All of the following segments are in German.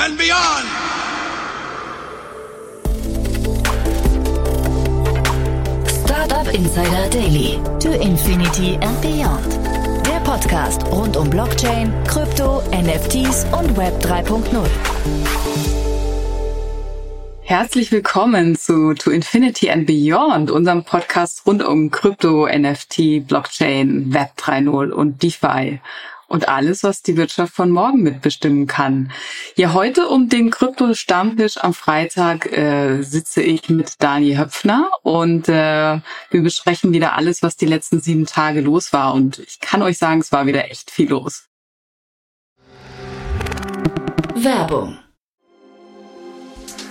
and beyond! Startup Insider Daily. To Infinity and Beyond. Der Podcast rund um Blockchain, Krypto, NFTs und Web 3.0. Herzlich willkommen zu To Infinity and Beyond, unserem Podcast rund um Krypto, NFT, Blockchain, Web 3.0 und DeFi und alles, was die Wirtschaft von morgen mitbestimmen kann. Ja, heute um den Krypto-Stammtisch am Freitag äh, sitze ich mit Daniel Höpfner und äh, wir besprechen wieder alles, was die letzten sieben Tage los war. Und ich kann euch sagen, es war wieder echt viel los. Werbung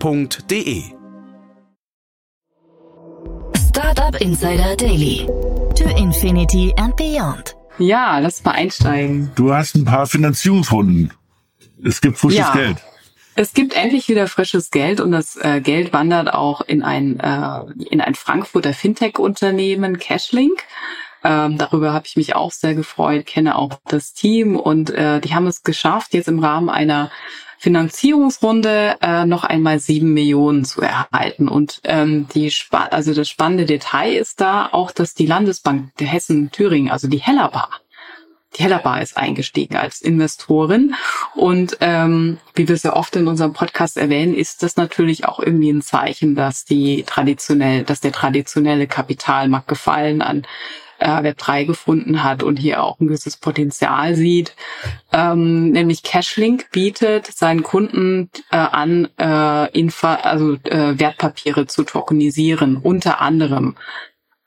www.startup.de. Startup Insider Daily. To Infinity and Beyond. Ja, lass mal einsteigen. Du hast ein paar Finanzierungsrunden. Es gibt frisches Ja. Geld. Es gibt endlich wieder frisches Geld und das äh, Geld wandert auch in ein, äh, in ein Frankfurter Fintech-Unternehmen, Cashlink. Ähm, darüber habe ich mich auch sehr gefreut, kenne auch das Team und äh, die haben es geschafft, jetzt im Rahmen einer Finanzierungsrunde äh, noch einmal sieben Millionen zu erhalten. Und ähm, die also das spannende Detail ist da auch, dass die Landesbank der Hessen Thüringen, also die Hellerbar, die Hellerbar ist eingestiegen als Investorin. Und ähm, wie wir sehr oft in unserem Podcast erwähnen, ist das natürlich auch irgendwie ein Zeichen, dass die traditionell, dass der traditionelle Kapitalmarkt Gefallen an äh, Web3 gefunden hat und hier auch ein gewisses Potenzial sieht. Ähm, nämlich Cashlink bietet seinen Kunden äh, an, äh, Infa also äh, Wertpapiere zu tokenisieren, unter anderem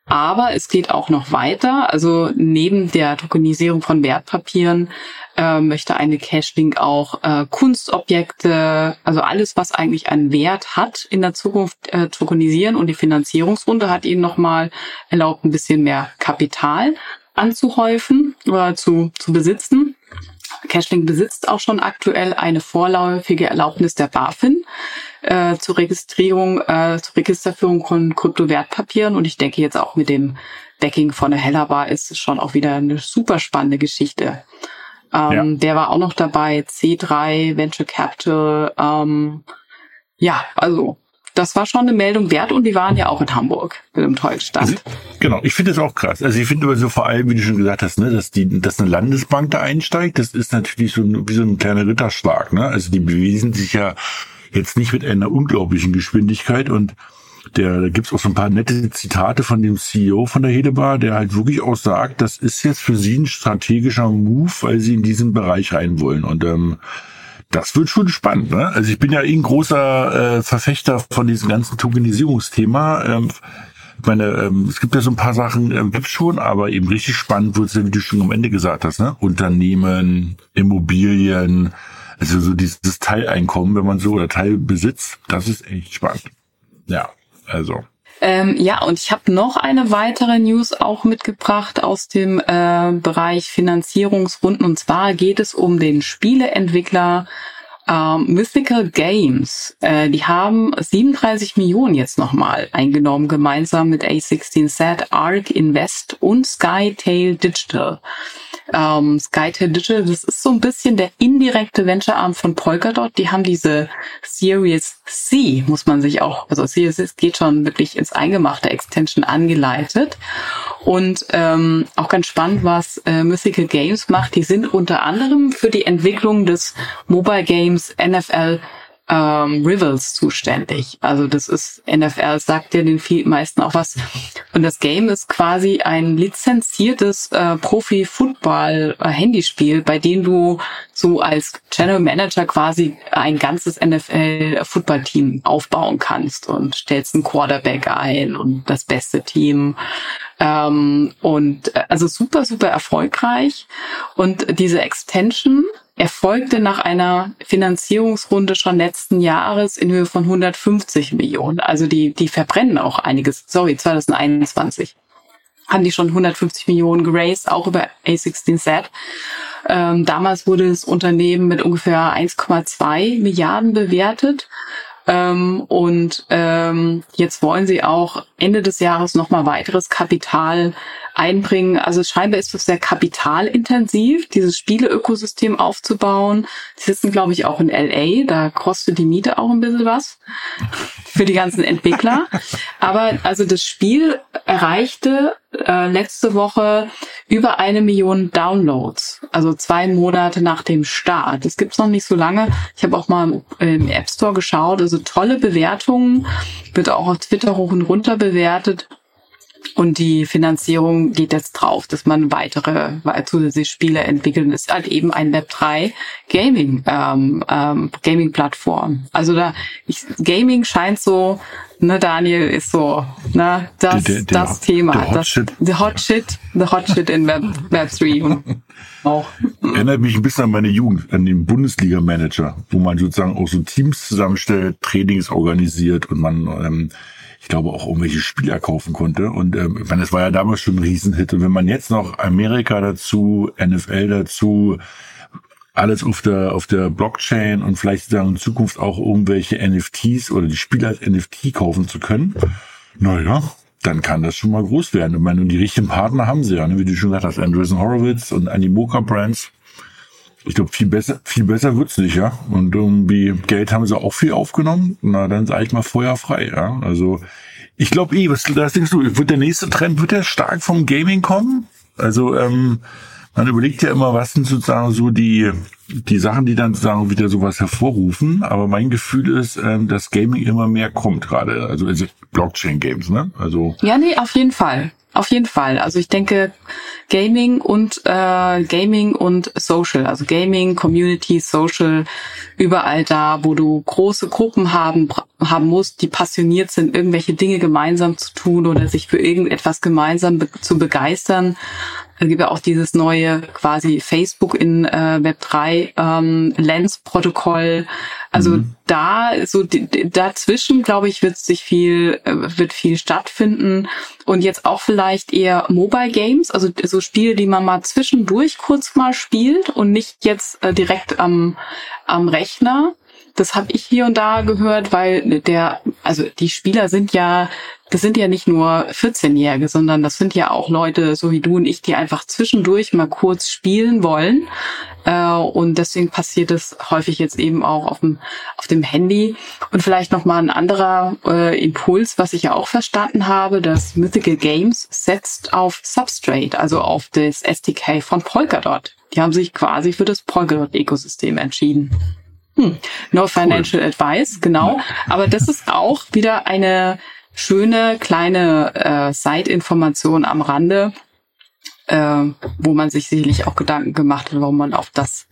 aber es geht auch noch weiter. Also neben der Tokenisierung von Wertpapieren äh, möchte eine Cashlink auch äh, Kunstobjekte, also alles, was eigentlich einen Wert hat, in der Zukunft äh, tokenisieren. Und die Finanzierungsrunde hat ihnen nochmal erlaubt, ein bisschen mehr Kapital anzuhäufen oder zu, zu besitzen. Cashlink besitzt auch schon aktuell eine vorläufige Erlaubnis der BaFin äh, zur Registrierung, äh, zur Registerführung von Kryptowertpapieren. Und ich denke jetzt auch mit dem Backing von der Hellerbar ist es schon auch wieder eine super spannende Geschichte. Ähm, Ja. Der war auch noch dabei, C3, Venture Capital. Ähm, ja, also das war schon eine Meldung wert und die waren ja auch in Hamburg mit einem tollen Stand. Genau, ich finde das auch krass. Also ich finde aber so vor allem, wie du schon gesagt hast, ne, dass die, dass eine Landesbank da einsteigt, das ist natürlich so ein, wie so ein kleiner Ritterschlag. Ne? Also die bewiesen sich ja jetzt nicht mit einer unglaublichen Geschwindigkeit und der, da gibt's auch so ein paar nette Zitate von dem CEO von der Hedebar, der halt wirklich auch sagt, das ist jetzt für sie ein strategischer Move, weil sie in diesen Bereich rein wollen. Und ähm, das wird schon spannend. Ne? Also ich bin ja eh ein großer äh, Verfechter von diesem ganzen Tokenisierungsthema. Ähm, ich meine, ähm, es gibt ja so ein paar Sachen, ähm, gibt's schon, aber eben richtig spannend wird's ja, wie du schon am Ende gesagt hast, ne? Unternehmen, Immobilien, also so dieses Teileinkommen, wenn man so, oder Teilbesitz, das ist echt spannend. Ja, also. Ähm, ja, und ich habe noch eine weitere News auch mitgebracht aus dem äh, Bereich Finanzierungsrunden. Und zwar geht es um den Spieleentwickler ähm, Mythical Games. Äh, die haben 37 Millionen jetzt nochmal eingenommen, gemeinsam mit A16Z, Arc Invest und Skytail Digital. Ähm, Skytail Digital, das ist so ein bisschen der indirekte Venture-Arm von Polkadot. Die haben diese Series C, muss man sich auch, also Series C geht schon wirklich ins Eingemachte Extension angeleitet. Und ähm, auch ganz spannend, was äh, Mythical Games macht. Die sind unter anderem für die Entwicklung des Mobile Games NFL ähm, Rivals zuständig. Also das ist NFL, sagt ja den viel, meisten auch was. Und das Game ist quasi ein lizenziertes äh, Profi-Football-Handyspiel, bei dem du so als General Manager quasi ein ganzes NFL-Football-Team aufbauen kannst und stellst einen Quarterback ein und das beste Team. Ähm, und äh, also super, super erfolgreich. Und diese Extension erfolgte nach einer Finanzierungsrunde schon letzten Jahres in Höhe von 150 Millionen. Also die, die verbrennen auch einiges. Sorry, 2021 haben die schon 150 Millionen geraced, auch über A16Z. Ähm, damals wurde das Unternehmen mit ungefähr 1,2 Milliarden bewertet. Ähm, und ähm, jetzt wollen sie auch Ende des Jahres nochmal weiteres Kapital einbringen. Also scheinbar ist es sehr kapitalintensiv, dieses Spieleökosystem aufzubauen. Die sitzen, glaube ich, auch in LA. Da kostet die Miete auch ein bisschen was für die ganzen Entwickler. Aber also das Spiel erreichte äh, letzte Woche über eine Million Downloads. Also zwei Monate nach dem Start. Das gibt's noch nicht so lange. Ich habe auch mal im App Store geschaut. Also tolle Bewertungen. Wird auch auf Twitter hoch und runter bewertet. Und die Finanzierung geht jetzt drauf, dass man weitere zusätzliche Spiele entwickeln. Das ist halt eben ein Web3 Gaming, ähm, ähm, Gaming-Plattform. Also da, ich, Gaming scheint so, ne, Daniel ist so, ne, das, der, der, das der, Thema. Der Hot das, Shit. The Hot Shit, the Hot Shit in Web, Web 3 und auch. Erinnert mich ein bisschen an meine Jugend, an den Bundesliga-Manager, wo man sozusagen auch so Teams zusammenstellt, Trainings organisiert und man, ähm, ich glaube, auch irgendwelche Spieler kaufen konnte. Und ähm, ich meine, es war ja damals schon ein Riesenhit. Und wenn man jetzt noch Amerika dazu, NFL dazu, alles auf der auf der Blockchain und vielleicht dann in Zukunft auch irgendwelche NFTs oder die Spieler als NFT kaufen zu können, naja, dann kann das schon mal groß werden. Ich meine, und die richtigen Partner haben sie ja, ne? wie du schon gesagt hast, Andreessen Horowitz und Animoca Brands. Ich glaube, viel besser, viel besser wird's nicht, ja. Und irgendwie Geld haben sie auch viel aufgenommen. Na, dann sage ich mal Feuer frei, ja. Also ich glaube eh, was, was denkst du, wird der nächste Trend, wird der stark vom Gaming kommen? Also, ähm, man überlegt ja immer, was sind sozusagen so die, die Sachen, die dann sozusagen wieder sowas hervorrufen. Aber mein Gefühl ist, ähm, dass Gaming immer mehr kommt gerade. Also, also Blockchain-Games, ne? Also. Ja, nee, auf jeden Fall. Auf jeden Fall. Also ich denke Gaming und äh, Gaming und Social, also Gaming, Community, Social, überall da, wo du große Gruppen haben haben musst, die passioniert sind, irgendwelche Dinge gemeinsam zu tun oder sich für irgendetwas gemeinsam be zu begeistern. Es gibt ja auch dieses neue quasi Facebook in äh, Web 3 ähm, Lens-Protokoll. Also mhm. da so dazwischen, glaube ich, wird sich viel äh, wird viel stattfinden und jetzt auch vielleicht eher Mobile Games, also so Spiele, die man mal zwischendurch kurz mal spielt und nicht jetzt äh, direkt am am Rechner. Das habe ich hier und da gehört, weil der, also die Spieler sind ja, das sind ja nicht nur 14-Jährige, sondern das sind ja auch Leute, so wie du und ich, die einfach zwischendurch mal kurz spielen wollen. Äh, und deswegen passiert es häufig jetzt eben auch auf dem, auf dem Handy. Und vielleicht nochmal ein anderer äh, Impuls, was ich ja auch verstanden habe, dass Mythical Games setzt auf Substrate, also auf das SDK von Polkadot. Die haben sich quasi für das Polkadot-Ökosystem entschieden. Hm. No financial cool. advice, genau. Aber das ist auch wieder eine schöne kleine äh, Side-Information am Rande, äh, wo man sich sicherlich auch Gedanken gemacht hat, warum man auf das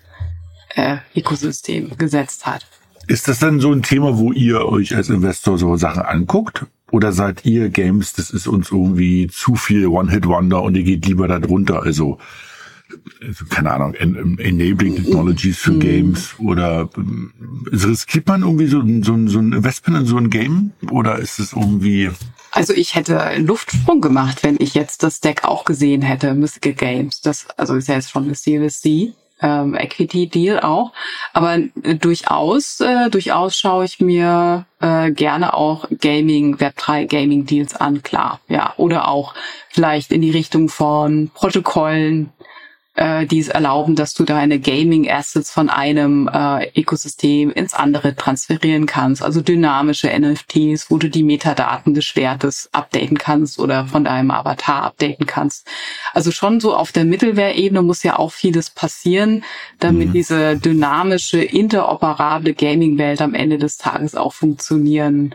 äh, Ökosystem gesetzt hat. Ist das dann so ein Thema, wo ihr euch als Investor so Sachen anguckt? Oder seid ihr Games, das ist uns irgendwie zu viel One-Hit-Wonder und ihr geht lieber da drunter? Also also, keine Ahnung, en Enabling Technologies für. Games oder also riskiert man irgendwie so, so, so ein Investment in so ein Game oder ist es irgendwie also ich hätte Luftsprung gemacht, wenn ich jetzt das Deck auch gesehen hätte, Mystical Games. Das also ist ja jetzt schon eine Series C, ähm, Equity Deal auch. Aber äh, durchaus, äh, durchaus schaue ich mir äh, gerne auch Gaming, Web3 Gaming Deals an, klar. Ja. Oder auch vielleicht in die Richtung von Protokollen, äh, die es erlauben, dass du deine Gaming-Assets von einem äh, Ökosystem ins andere transferieren kannst. Also dynamische NFTs, wo du die Metadaten des Schwertes updaten kannst oder von deinem Avatar updaten kannst. Also schon so auf der Mittelware-Ebene muss ja auch vieles passieren, damit mhm. diese dynamische, interoperable Gaming-Welt am Ende des Tages auch funktionieren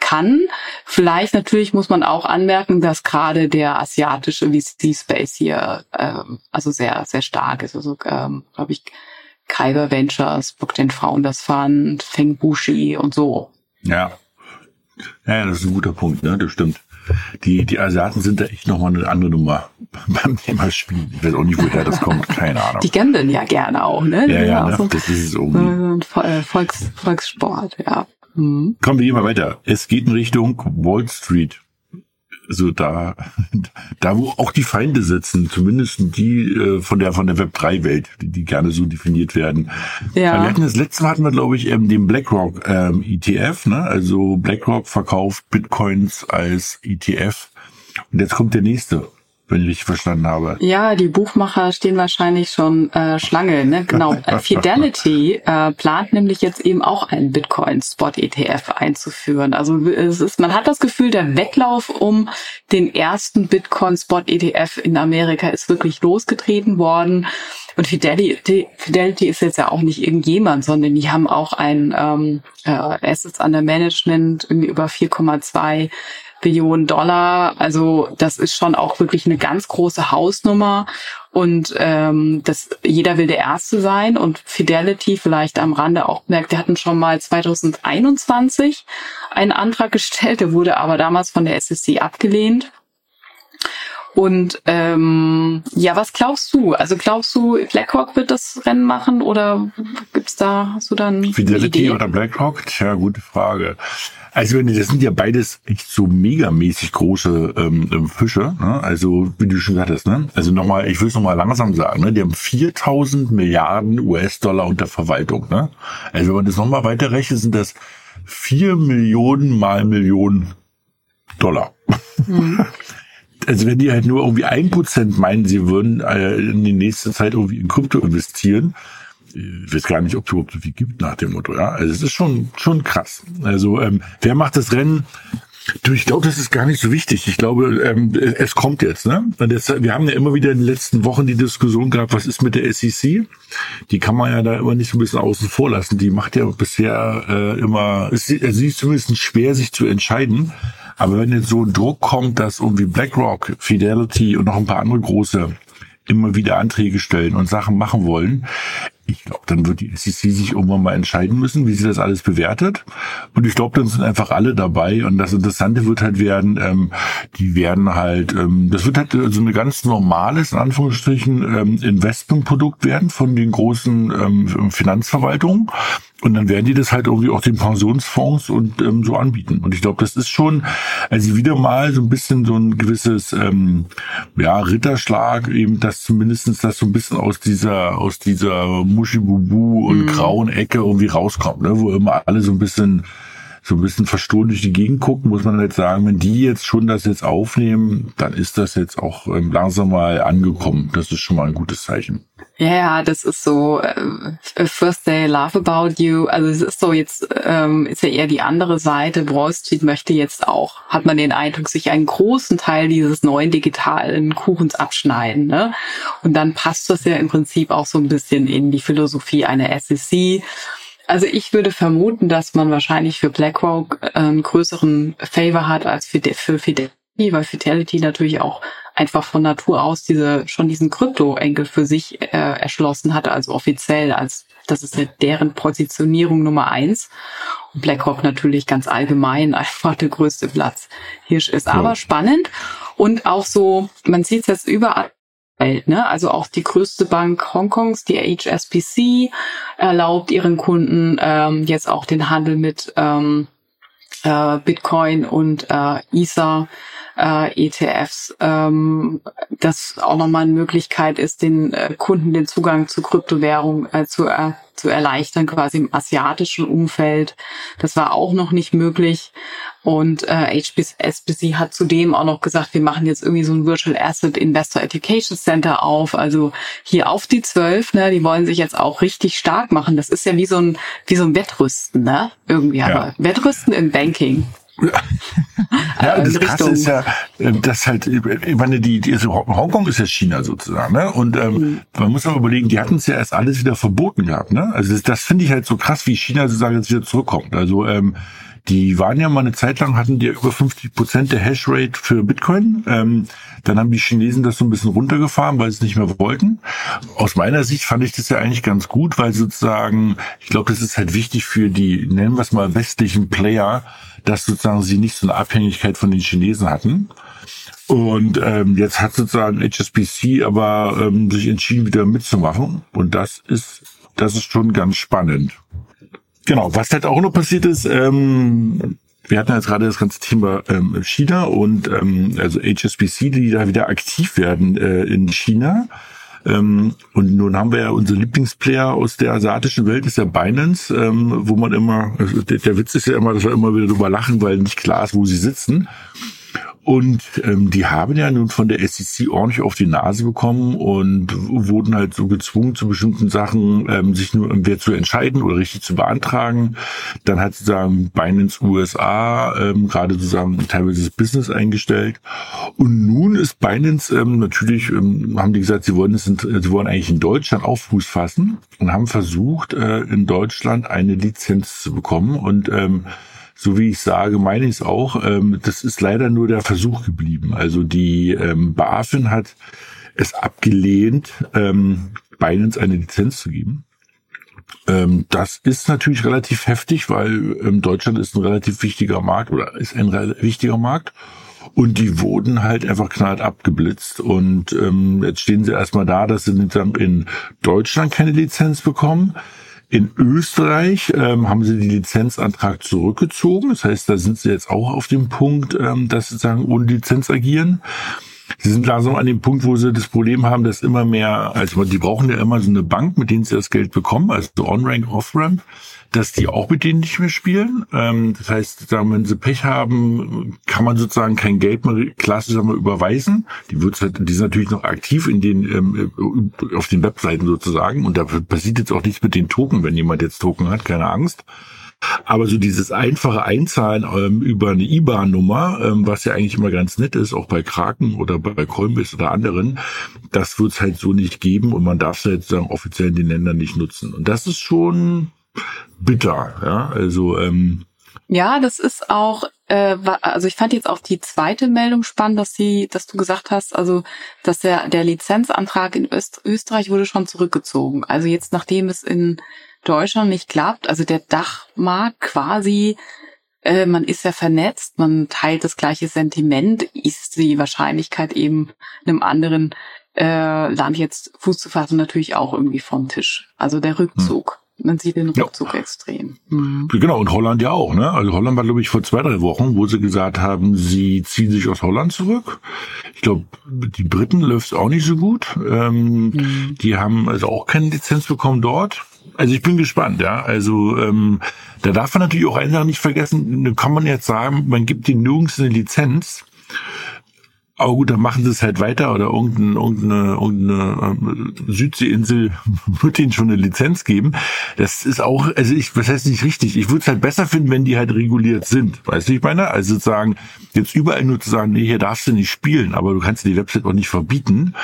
kann. Vielleicht natürlich muss man auch anmerken, dass gerade der asiatische VC-Space hier ähm, also sehr, sehr stark ist. Also ähm, glaube ich, Kyber Ventures, Blockchain Founders Fund, Feng Bushi und so. Ja. Ja, das ist ein guter Punkt, ne? Das stimmt. Die, die Asiaten sind da echt nochmal eine andere Nummer beim Thema Spielen. Ich weiß auch nicht, woher das kommt, keine Ahnung. Die gambeln ja gerne auch, ne? Ja, ja, ne? So, das ist irgendwie. So ein Volks, Volkssport, ja. Mhm. Kommen wir immer weiter. Es geht in Richtung Wall Street. So da, da wo auch die Feinde sitzen, zumindest die äh, von der von der Web 3 Welt, die, die gerne so definiert werden. Ja. Wir hatten das letzte Mal hatten wir glaube ich ähm, den BlackRock ähm, ETF, ne? Also BlackRock verkauft Bitcoins als ETF. Und jetzt kommt der nächste wenn ich verstanden habe. Ja, die Buchmacher stehen wahrscheinlich schon äh, Schlange. Ne? Genau. Fidelity äh, plant nämlich jetzt eben auch einen Bitcoin-Spot-ETF einzuführen. Also es ist, man hat das Gefühl, der Wettlauf um den ersten Bitcoin-Spot-ETF in Amerika ist wirklich losgetreten worden. Und Fidelity, Fidelity ist jetzt ja auch nicht irgendjemand, sondern die haben auch ein ähm, äh, Assets under Management irgendwie über 4,2 Billionen Dollar. Also das ist schon auch wirklich eine ganz große Hausnummer. Und ähm, das, jeder will der Erste sein. Und Fidelity vielleicht am Rande auch merkt, wir hatten schon mal 2021 einen Antrag gestellt, der wurde aber damals von der SEC abgelehnt. Und ähm, ja, was glaubst du? Also glaubst du, BlackRock wird das Rennen machen oder gibt's da, du dann Fidelity oder BlackRock? Tja, gute Frage. Also das sind ja beides echt so megamäßig große ähm, ähm, Fische. Ne? Also wie du schon gesagt hast, ne? Also nochmal, ich will es nochmal langsam sagen, ne? Die haben 4000 Milliarden US-Dollar unter Verwaltung. Ne? Also wenn man das nochmal weiterrechnet, sind das vier Millionen mal Millionen Dollar. Mhm. also wenn die halt nur irgendwie ein Prozent meinen, sie würden äh, in die nächste Zeit irgendwie in Krypto investieren, ich weiß gar nicht, ob es überhaupt so viel gibt nach dem Motto. Ja, also es ist schon schon krass. Also ähm, wer macht das Rennen? Du, ich glaube, das ist gar nicht so wichtig. Ich glaube, ähm, es kommt jetzt. Ne? Und jetzt, wir haben ja immer wieder in den letzten Wochen die Diskussion gehabt, was ist mit der SEC? Die kann man ja da immer nicht so ein bisschen außen vor lassen. Die macht ja bisher äh, immer, es, sie ist zumindest schwer, sich zu entscheiden. Aber wenn jetzt so ein Druck kommt, dass irgendwie BlackRock, Fidelity und noch ein paar andere große immer wieder Anträge stellen und Sachen machen wollen, ich glaube, dann wird die SEC sich irgendwann mal entscheiden müssen, wie sie das alles bewertet. Und ich glaube, dann sind einfach alle dabei. Und das Interessante wird halt werden, ähm, die werden halt, ähm, das wird halt so eine ganz normales, in Anführungsstrichen, ähm, Investmentprodukt werden von den großen ähm, Finanzverwaltungen. Und dann werden die das halt irgendwie auch den Pensionsfonds und ähm, so anbieten. Und ich glaube, das ist schon, also wieder mal so ein bisschen so ein gewisses ähm, ja, Ritterschlag, eben dass zumindestens das so ein bisschen aus dieser, aus dieser Muschibubu und mhm. grauen Ecke irgendwie rauskommt, ne? wo immer alle so ein bisschen so ein bisschen verstohlen durch die Gegend gucken, muss man jetzt sagen, wenn die jetzt schon das jetzt aufnehmen, dann ist das jetzt auch ähm, langsam mal angekommen. Das ist schon mal ein gutes Zeichen. Ja, ja, das ist so äh, First Day Laugh About You. Also es ist so jetzt ähm, ist ja eher die andere Seite. Wall Street möchte jetzt auch, hat man den Eindruck, sich einen großen Teil dieses neuen digitalen Kuchens abschneiden. Ne? Und dann passt das ja im Prinzip auch so ein bisschen in die Philosophie einer SEC also ich würde vermuten, dass man wahrscheinlich für BlackRock äh, einen größeren Favor hat als für, für Fidelity, weil Fidelity natürlich auch einfach von Natur aus diese schon diesen Krypto-Enkel für sich äh, erschlossen hatte, also offiziell als das ist ja deren Positionierung Nummer eins. Und BlackRock natürlich ganz allgemein einfach der größte Platz. Hirsch ist ja. aber spannend und auch so, man sieht es jetzt überall Welt. Ne? Also auch die größte Bank Hongkongs, die HSBC, erlaubt ihren Kunden ähm, jetzt auch den Handel mit ähm, äh, Bitcoin und äh, Ether äh, ETFs, ähm, das auch nochmal eine Möglichkeit ist, den äh, Kunden den Zugang zu Kryptowährung äh, zu, äh, zu erleichtern, quasi im asiatischen Umfeld. Das war auch noch nicht möglich. Und äh, HSBC hat zudem auch noch gesagt, wir machen jetzt irgendwie so ein Virtual Asset Investor Education Center auf. Also hier auf die zwölf, ne, die wollen sich jetzt auch richtig stark machen. Das ist ja wie so ein, wie so ein Wettrüsten, ne? Irgendwie, ja. aber Wettrüsten im Banking. ja, das Krasse ist ja, äh, dass halt, ich meine, die, die also Hongkong ist ja China sozusagen, ne? Und ähm, mhm. man muss aber überlegen, die hatten es ja erst alles wieder verboten gehabt, ne? Also das, das finde ich halt so krass, wie China sozusagen jetzt wieder zurückkommt. Also ähm, die waren ja mal eine Zeit lang, hatten die über 50 Prozent der Hashrate für Bitcoin. Ähm, dann haben die Chinesen das so ein bisschen runtergefahren, weil sie es nicht mehr wollten. Aus meiner Sicht fand ich das ja eigentlich ganz gut, weil sozusagen, ich glaube, das ist halt wichtig für die, nennen wir es mal, westlichen Player, dass sozusagen sie nicht so eine Abhängigkeit von den Chinesen hatten. Und ähm, jetzt hat sozusagen HSBC aber ähm, sich entschieden, wieder mitzumachen. Und das ist, das ist schon ganz spannend. Genau, was halt auch noch passiert ist, ähm, wir hatten jetzt gerade das ganze Thema ähm, China und ähm, also HSBC, die da wieder aktiv werden äh, in China. Ähm, und nun haben wir ja unsere Lieblingsplayer aus der asiatischen Welt, ist ja Binance, ähm, wo man immer, also der, der Witz ist ja immer, dass wir immer wieder drüber lachen, weil nicht klar ist, wo sie sitzen. Und ähm, die haben ja nun von der SEC ordentlich auf die Nase bekommen und wurden halt so gezwungen, zu bestimmten Sachen ähm, sich nur wer zu entscheiden oder richtig zu beantragen. Dann hat sozusagen Binance USA ähm, gerade sozusagen teilweise das Business eingestellt. Und nun ist Binance ähm, natürlich, ähm, haben die gesagt, sie wollen es, sie wollen eigentlich in Deutschland auf Fuß fassen und haben versucht, äh, in Deutschland eine Lizenz zu bekommen und ähm, so wie ich sage, meine ich es auch. Ähm, das ist leider nur der Versuch geblieben. Also die ähm, BaFin hat es abgelehnt, ähm, Binance eine Lizenz zu geben. Ähm, das ist natürlich relativ heftig, weil ähm, Deutschland ist ein relativ wichtiger Markt oder ist ein wichtiger Markt. Und die wurden halt einfach knallt abgeblitzt. Und ähm, jetzt stehen sie erstmal da, dass sie in Deutschland keine Lizenz bekommen. In Österreich ähm, haben sie den Lizenzantrag zurückgezogen. Das heißt, da sind sie jetzt auch auf dem Punkt, ähm, dass sie sagen, ohne Lizenz agieren. Sie sind langsam an dem Punkt, wo sie das Problem haben, dass immer mehr, also die brauchen ja immer so eine Bank, mit denen sie das Geld bekommen, also On-Rank, Off-Ramp dass die auch mit denen nicht mehr spielen. Ähm, das heißt, wenn sie Pech haben, kann man sozusagen kein Geld mehr klassisch einmal überweisen. Die wird halt, die sind natürlich noch aktiv in den ähm, auf den Webseiten sozusagen und da passiert jetzt auch nichts mit den Token, wenn jemand jetzt Token hat, keine Angst. Aber so dieses einfache Einzahlen ähm, über eine IBAN-Nummer, ähm, was ja eigentlich immer ganz nett ist, auch bei Kraken oder bei Coinbase oder anderen, das wird es halt so nicht geben und man darf es halt sagen, offiziell in den Ländern nicht nutzen. Und das ist schon bitter. Ja, also ähm, ja, das ist auch, äh, also ich fand jetzt auch die zweite Meldung spannend, dass sie, dass du gesagt hast, also dass der der Lizenzantrag in Öst Österreich wurde schon zurückgezogen. Also jetzt nachdem es in Deutschland nicht klappt, also der Dachmarkt quasi, äh, man ist ja vernetzt, man teilt das gleiche Sentiment, ist die Wahrscheinlichkeit eben einem anderen äh, Land jetzt Fuß zu fassen natürlich auch irgendwie vom Tisch. Also der Rückzug. Hm. Man sieht den Rückzug ja. extrem. Mhm. Genau, und Holland ja auch. Ne? Also Holland war, glaube ich, vor zwei, drei Wochen, wo sie gesagt haben, sie ziehen sich aus Holland zurück. Ich glaube, die Briten läuft auch nicht so gut. Ähm, mhm. Die haben also auch keine Lizenz bekommen dort. Also ich bin gespannt, ja. Also ähm, da darf man natürlich auch eine Sache nicht vergessen, kann man jetzt sagen, man gibt ihnen nirgends eine Lizenz. Aber gut, dann machen sie es halt weiter oder irgendeine, irgendeine, irgendeine ähm, Südseeinsel wird ihnen schon eine Lizenz geben. Das ist auch, also ich, was heißt nicht richtig? Ich würde es halt besser finden, wenn die halt reguliert sind. Weißt du, ich meine? Also sozusagen, jetzt überall nur zu sagen, nee, hier darfst du nicht spielen, aber du kannst die Website auch nicht verbieten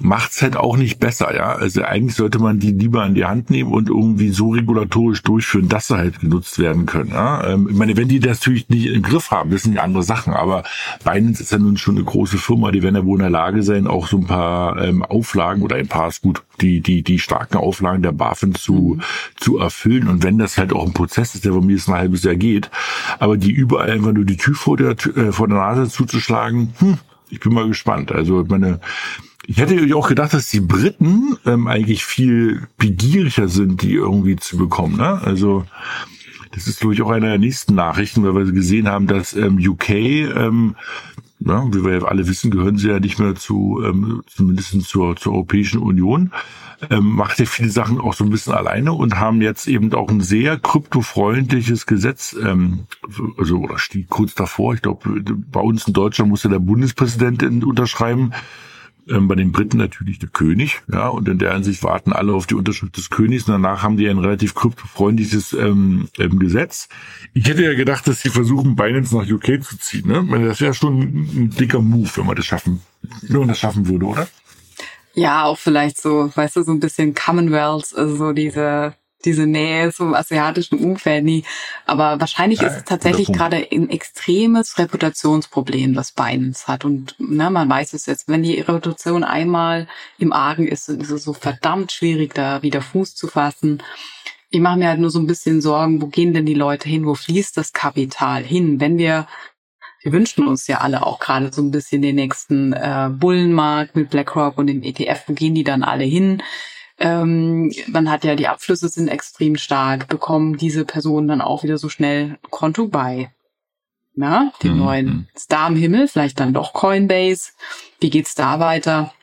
macht's halt auch nicht besser, ja. Also eigentlich sollte man die lieber in die Hand nehmen und irgendwie so regulatorisch durchführen, dass sie halt genutzt werden können. Ja? Ähm, ich meine, wenn die das natürlich nicht im Griff haben, das sind ja andere Sachen, aber Binance ist ja nun schon eine große Firma, die werden ja wohl in der Lage sein, auch so ein paar ähm, Auflagen oder ein paar ist gut, die, die, die starken Auflagen der BaFin zu, mhm. zu erfüllen. Und wenn das halt auch ein Prozess ist, der von mir jetzt ein halbes Jahr geht, aber die überall einfach nur die Tür vor der, äh, vor der Nase zuzuschlagen, hm, ich bin mal gespannt. Also meine, ich hätte auch gedacht, dass die Briten ähm, eigentlich viel begieriger sind, die irgendwie zu bekommen. Ne? Also Das ist, glaube ich, auch einer der nächsten Nachrichten, weil wir gesehen haben, dass ähm, UK, ähm, ja, wie wir ja alle wissen, gehören sie ja nicht mehr zu, ähm, zumindest zur, zur Europäischen Union, ähm, macht ja viele Sachen auch so ein bisschen alleine und haben jetzt eben auch ein sehr kryptofreundliches Gesetz, ähm, also oder steht kurz davor. Ich glaube, bei uns in Deutschland muss ja der Bundespräsident unterschreiben bei den Briten natürlich der König, ja, und in der Hinsicht warten alle auf die Unterschrift des Königs und danach haben die ein relativ kryptofreundliches ähm, ähm, Gesetz. Ich hätte ja gedacht, dass sie versuchen, Binance nach UK zu ziehen, ne? Das wäre schon ein dicker Move, wenn man das schaffen, wenn man das schaffen würde, oder? Ja, auch vielleicht so, weißt du, so ein bisschen Commonwealth, also so diese diese Nähe zum asiatischen Umfeld nie. Aber wahrscheinlich ja, ist es tatsächlich gerade ein extremes Reputationsproblem, das Binance hat. Und na, man weiß es jetzt, wenn die Reputation einmal im Argen ist, ist es so verdammt schwierig, da wieder Fuß zu fassen. Ich mache mir halt nur so ein bisschen Sorgen, wo gehen denn die Leute hin, wo fließt das Kapital hin? Wenn wir wir wünschen uns ja alle auch gerade so ein bisschen den nächsten äh, Bullenmarkt mit BlackRock und dem ETF. Wo gehen die dann alle hin? Ähm, man hat ja die Abflüsse sind extrem stark, bekommen diese Personen dann auch wieder so schnell Konto bei. Na, den mhm. neuen Star im Himmel, vielleicht dann doch Coinbase. Wie geht's da weiter?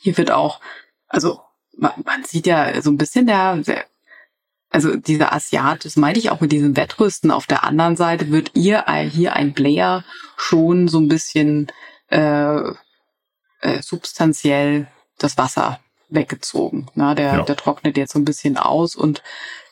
Hier wird auch, also man, man sieht ja so ein bisschen der, der also dieser Asiat, das meinte ich auch mit diesem Wettrüsten. Auf der anderen Seite wird ihr hier ein Player schon so ein bisschen äh, äh, substanziell das Wasser weggezogen. Na, der, ja. der trocknet jetzt so ein bisschen aus und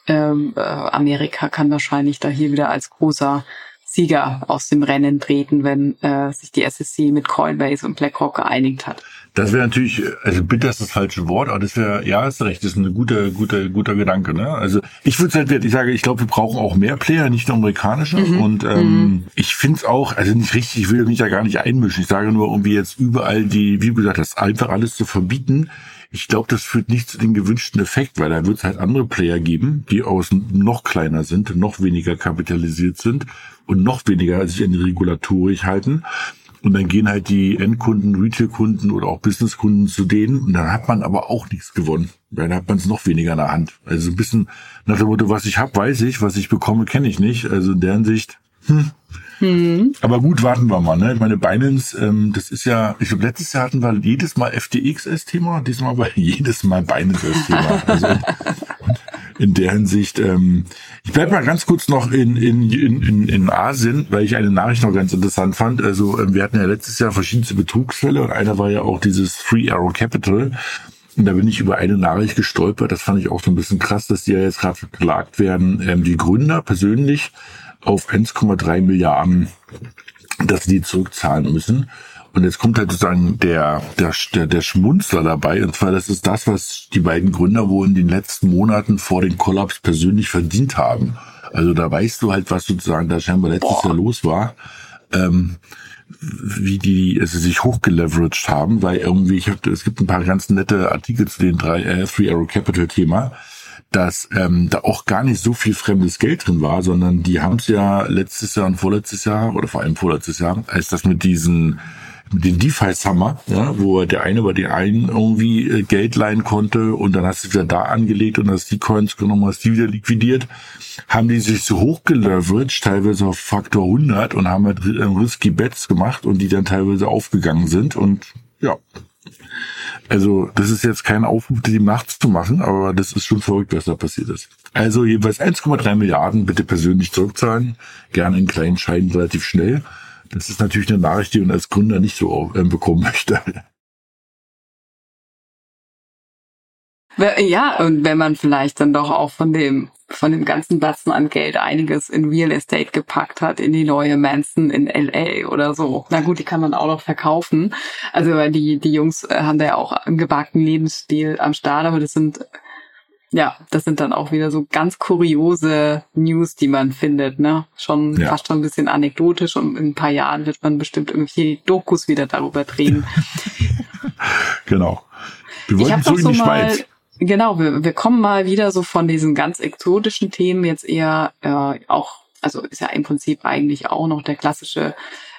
ähm, äh, Amerika kann wahrscheinlich da hier wieder als großer Sieger aus dem Rennen treten, wenn äh, sich die SEC mit Coinbase und BlackRock geeinigt hat. Das wäre natürlich, also bitter ist das falsche Wort, aber das wäre, ja, hast recht, das ist ein guter, guter, guter Gedanke. Ne? Also ich würde halt, ich sage, ich glaube, wir brauchen auch mehr Player, nicht nur amerikanische. Mhm. Und ähm, mhm. ich finde es auch, also nicht richtig, ich will mich da gar nicht einmischen. Ich sage nur, irgendwie jetzt überall die, wie gesagt, das einfach alles zu verbieten ich glaube, das führt nicht zu dem gewünschten Effekt, weil da wird es halt andere Player geben, die aus noch kleiner sind, noch weniger kapitalisiert sind und noch weniger sich an die Regulatorik halten. Und dann gehen halt die Endkunden, Retail-Kunden oder auch Business-Kunden zu denen und dann hat man aber auch nichts gewonnen. Dann hat man es noch weniger in der Hand. Also ein bisschen nach dem Motto, was ich habe, weiß ich, was ich bekomme, kenne ich nicht. Also in deren Sicht, hm, hm. Aber gut, warten wir mal. Ne? Ich meine, Binance, ähm, das ist ja, ich glaube, letztes Jahr hatten wir jedes Mal FTX als Thema, diesmal war jedes Mal Binance als Thema. Also in der Hinsicht, ähm, ich bleib mal ganz kurz noch in, in, in, in Asien, weil ich eine Nachricht noch ganz interessant fand. Also ähm, wir hatten ja letztes Jahr verschiedenste Betrugsfälle und einer war ja auch dieses Free Arrow Capital. Und da bin ich über eine Nachricht gestolpert. Das fand ich auch so ein bisschen krass, dass die ja jetzt gerade verklagt werden. Ähm, die Gründer persönlich auf 1,3 Milliarden, dass die zurückzahlen müssen. Und jetzt kommt halt sozusagen der, der, der, der Schmunzler dabei. Und zwar, das ist das, was die beiden Gründer wohl in den letzten Monaten vor dem Kollaps persönlich verdient haben. Also da weißt du halt, was sozusagen da scheinbar letztes Boah. Jahr los war. Ähm, wie die also sich hochgeleveraged haben, weil irgendwie, ich hab, es gibt ein paar ganz nette Artikel zu den drei äh, Three Arrow Capital Thema dass ähm, da auch gar nicht so viel fremdes Geld drin war, sondern die haben es ja letztes Jahr und vorletztes Jahr oder vor allem vorletztes Jahr, als das mit diesen mit den DeFi-Summer, ja, wo der eine bei den einen irgendwie äh, Geld leihen konnte und dann hast du wieder da angelegt und hast die Coins genommen, hast die wieder liquidiert, haben die sich so hochgeleveraged, teilweise auf Faktor 100 und haben halt äh, risky Bets gemacht und die dann teilweise aufgegangen sind und ja, also, das ist jetzt kein Aufruf, die nachts zu machen, aber das ist schon verrückt, was da passiert ist. Also jeweils 1,3 Milliarden bitte persönlich zurückzahlen. Gerne in kleinen Scheinen relativ schnell. Das ist natürlich eine Nachricht, die man als Gründer nicht so äh, bekommen möchte. Ja, und wenn man vielleicht dann doch auch von dem von dem ganzen Batzen an Geld einiges in Real Estate gepackt hat, in die neue Manson in LA oder so. Na gut, die kann man auch noch verkaufen. Also weil die, die Jungs äh, haben da ja auch einen gewagten Lebensstil am Start, aber das sind, ja, das sind dann auch wieder so ganz kuriose News, die man findet, ne? Schon ja. fast schon ein bisschen anekdotisch und in ein paar Jahren wird man bestimmt irgendwie Dokus wieder darüber drehen. genau. Wir wollten zurück in die Schweiz. Genau, wir, wir kommen mal wieder so von diesen ganz exotischen Themen jetzt eher äh, auch, also ist ja im Prinzip eigentlich auch noch der klassische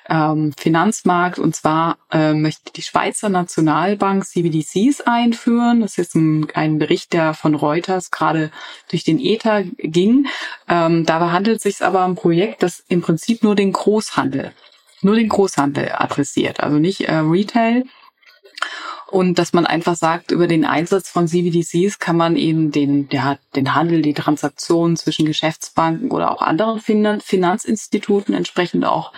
ähm, Finanzmarkt. Und zwar äh, möchte die Schweizer Nationalbank CBDCs einführen. Das ist ein, ein Bericht, der von Reuters gerade durch den Ether ging. Ähm, dabei handelt es sich aber um ein Projekt, das im Prinzip nur den Großhandel, nur den Großhandel adressiert, also nicht äh, Retail und dass man einfach sagt, über den Einsatz von CBDCs kann man eben den, der, den Handel, die Transaktionen zwischen Geschäftsbanken oder auch anderen Finanzinstituten entsprechend auch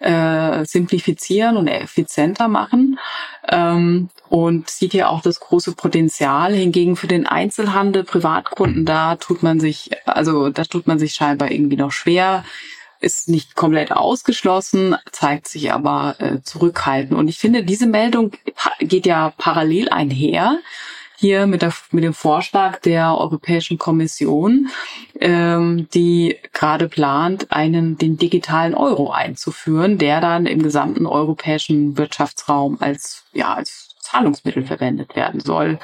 äh, simplifizieren und effizienter machen. Ähm, und sieht hier auch das große Potenzial. Hingegen für den Einzelhandel, Privatkunden, da tut man sich, also da tut man sich scheinbar irgendwie noch schwer ist nicht komplett ausgeschlossen, zeigt sich aber äh, zurückhaltend. Und ich finde, diese Meldung geht ja parallel einher hier mit, der, mit dem Vorschlag der Europäischen Kommission, ähm, die gerade plant, einen den digitalen Euro einzuführen, der dann im gesamten europäischen Wirtschaftsraum als ja als Zahlungsmittel verwendet werden soll.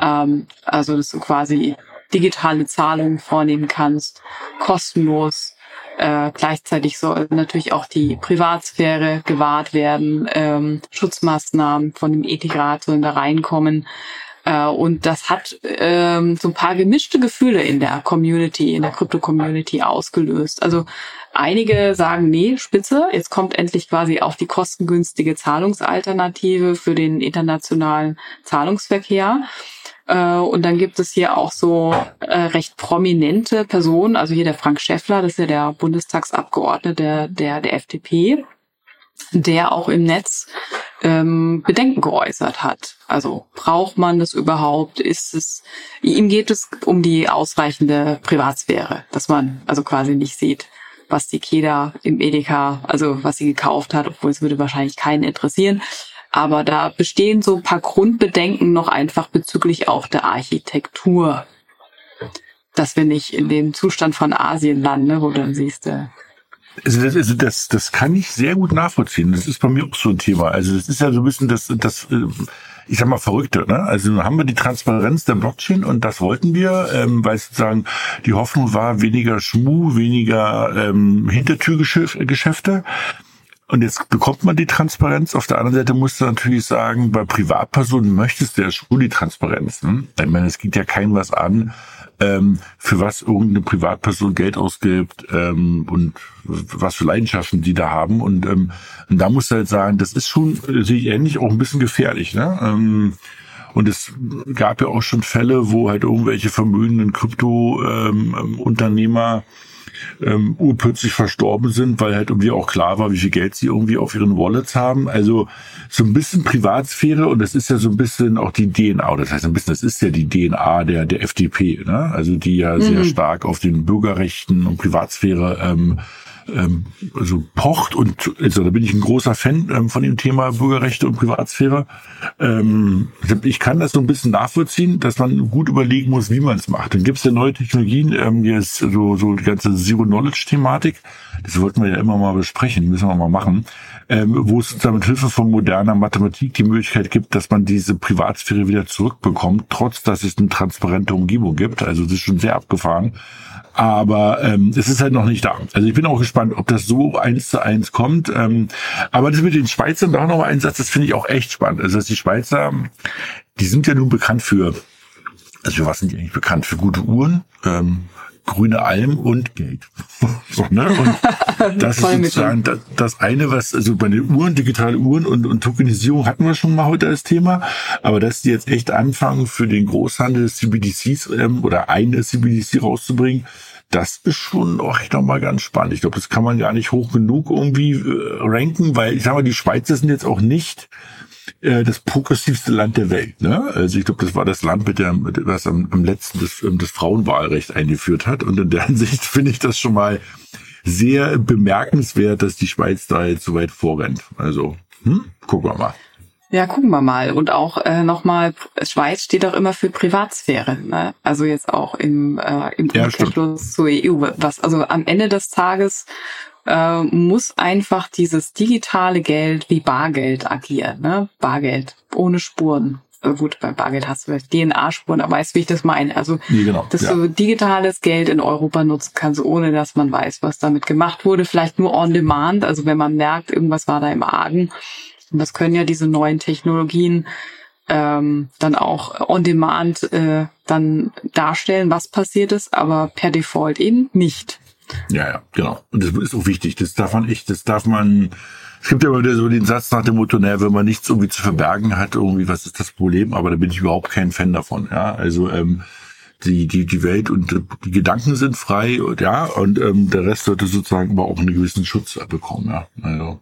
Ähm, also dass du quasi digitale Zahlungen vornehmen kannst, kostenlos äh, gleichzeitig soll natürlich auch die Privatsphäre gewahrt werden, ähm, Schutzmaßnahmen von dem Ethikrat sollen da reinkommen. Äh, und das hat ähm, so ein paar gemischte Gefühle in der Community, in der Krypto-Community ausgelöst. Also einige sagen, nee, spitze, jetzt kommt endlich quasi auch die kostengünstige Zahlungsalternative für den internationalen Zahlungsverkehr. Äh, und dann gibt es hier auch so äh, recht prominente Personen, also hier der Frank Schäffler, das ist ja der Bundestagsabgeordnete der, der, der FDP, der auch im Netz ähm, Bedenken geäußert hat. Also braucht man das überhaupt? Ist es, ihm geht es um die ausreichende Privatsphäre, dass man also quasi nicht sieht, was die Keda im Edeka, also was sie gekauft hat, obwohl es würde wahrscheinlich keinen interessieren. Aber da bestehen so ein paar Grundbedenken noch einfach bezüglich auch der Architektur. Dass wir nicht in dem Zustand von Asien landen, ne, wo dann siehst du. Also das, also das, das kann ich sehr gut nachvollziehen. Das ist bei mir auch so ein Thema. Also das ist ja so ein bisschen das, das äh, ich sag mal, Verrückte. Ne? Also haben wir die Transparenz der Blockchain und das wollten wir, ähm, weil sozusagen die Hoffnung war, weniger Schmu, weniger ähm, Hintertürgeschäfte. Und jetzt bekommt man die Transparenz. Auf der anderen Seite musst du natürlich sagen, bei Privatpersonen möchtest du ja schon die Transparenz. Ne? Ich meine, es geht ja kein was an, ähm, für was irgendeine Privatperson Geld ausgibt ähm, und was für Leidenschaften die da haben. Und, ähm, und da musst du halt sagen, das ist schon, sehe ich ähnlich, auch ein bisschen gefährlich. Ne? Ähm, und es gab ja auch schon Fälle, wo halt irgendwelche vermögenden Krypto-Unternehmer ähm, ähm, urplötzlich verstorben sind, weil halt irgendwie auch klar war, wie viel Geld sie irgendwie auf ihren Wallets haben. Also so ein bisschen Privatsphäre und das ist ja so ein bisschen auch die DNA, das heißt ein bisschen, das ist ja die DNA der, der FDP, ne? also die ja mhm. sehr stark auf den Bürgerrechten und Privatsphäre ähm, ähm, also pocht und also da bin ich ein großer Fan ähm, von dem Thema Bürgerrechte und Privatsphäre. Ähm, ich kann das so ein bisschen nachvollziehen, dass man gut überlegen muss, wie man es macht. Dann gibt es ja neue Technologien, ähm, hier ist so, so die ganze Zero-Knowledge-Thematik. Das wollten wir ja immer mal besprechen, müssen wir mal machen. Ähm, wo es sozusagen mit Hilfe von moderner Mathematik die Möglichkeit gibt, dass man diese Privatsphäre wieder zurückbekommt, trotz dass es eine transparente Umgebung gibt. Also das ist schon sehr abgefahren. Aber ähm, es ist halt noch nicht da. Also ich bin auch gespannt, ob das so eins zu eins kommt. Ähm, aber das mit den Schweizern, da noch mal ein Satz, das finde ich auch echt spannend. Also dass die Schweizer, die sind ja nun bekannt für, also was sind die eigentlich bekannt? Für gute Uhren, ähm, grüne Alm und Geld. so, ne? Und das ist sozusagen das, das eine, was, also bei den Uhren, digitale Uhren und, und Tokenisierung hatten wir schon mal heute als Thema, aber dass die jetzt echt anfangen, für den Großhandel CBDCs ähm, oder eine CBDC rauszubringen, das ist schon auch echt nochmal ganz spannend. Ich glaube, das kann man gar nicht hoch genug irgendwie äh, ranken, weil ich sage mal, die Schweizer sind jetzt auch nicht äh, das progressivste Land der Welt. Ne? Also ich glaube, das war das Land, mit der, mit, was am, am letzten das, ähm, das Frauenwahlrecht eingeführt hat. Und in der Hinsicht finde ich das schon mal sehr bemerkenswert, dass die Schweiz da jetzt so weit vorrennt. Also, hm, gucken wir mal. Ja, gucken wir mal. Und auch äh, nochmal, Schweiz steht auch immer für Privatsphäre. Ne? Also jetzt auch im, äh, im ja, Umkehrschluss zur EU. Was also am Ende des Tages äh, muss einfach dieses digitale Geld wie Bargeld agieren. Ne? Bargeld ohne Spuren. also gut, beim Bargeld hast du vielleicht DNA-Spuren, aber weißt, wie ich das meine. Also, Nee, genau, dass ja. du digitales Geld in Europa nutzen kannst, ohne dass man weiß, was damit gemacht wurde. Vielleicht nur on demand, also wenn man merkt, irgendwas war da im Argen. Und das können ja diese neuen Technologien ähm, dann auch on demand äh, dann darstellen, was passiert ist, aber per Default eben nicht. Ja, ja, genau. Und das ist auch wichtig. Das darf man echt, das darf man. Es gibt ja immer wieder so den Satz nach dem Motto, naja, wenn man nichts irgendwie zu verbergen hat, irgendwie, was ist das Problem? Aber da bin ich überhaupt kein Fan davon. Ja, also ähm, die die die Welt und die Gedanken sind frei und ja und ähm, der Rest sollte sozusagen aber auch einen gewissen Schutz bekommen. Ja, also.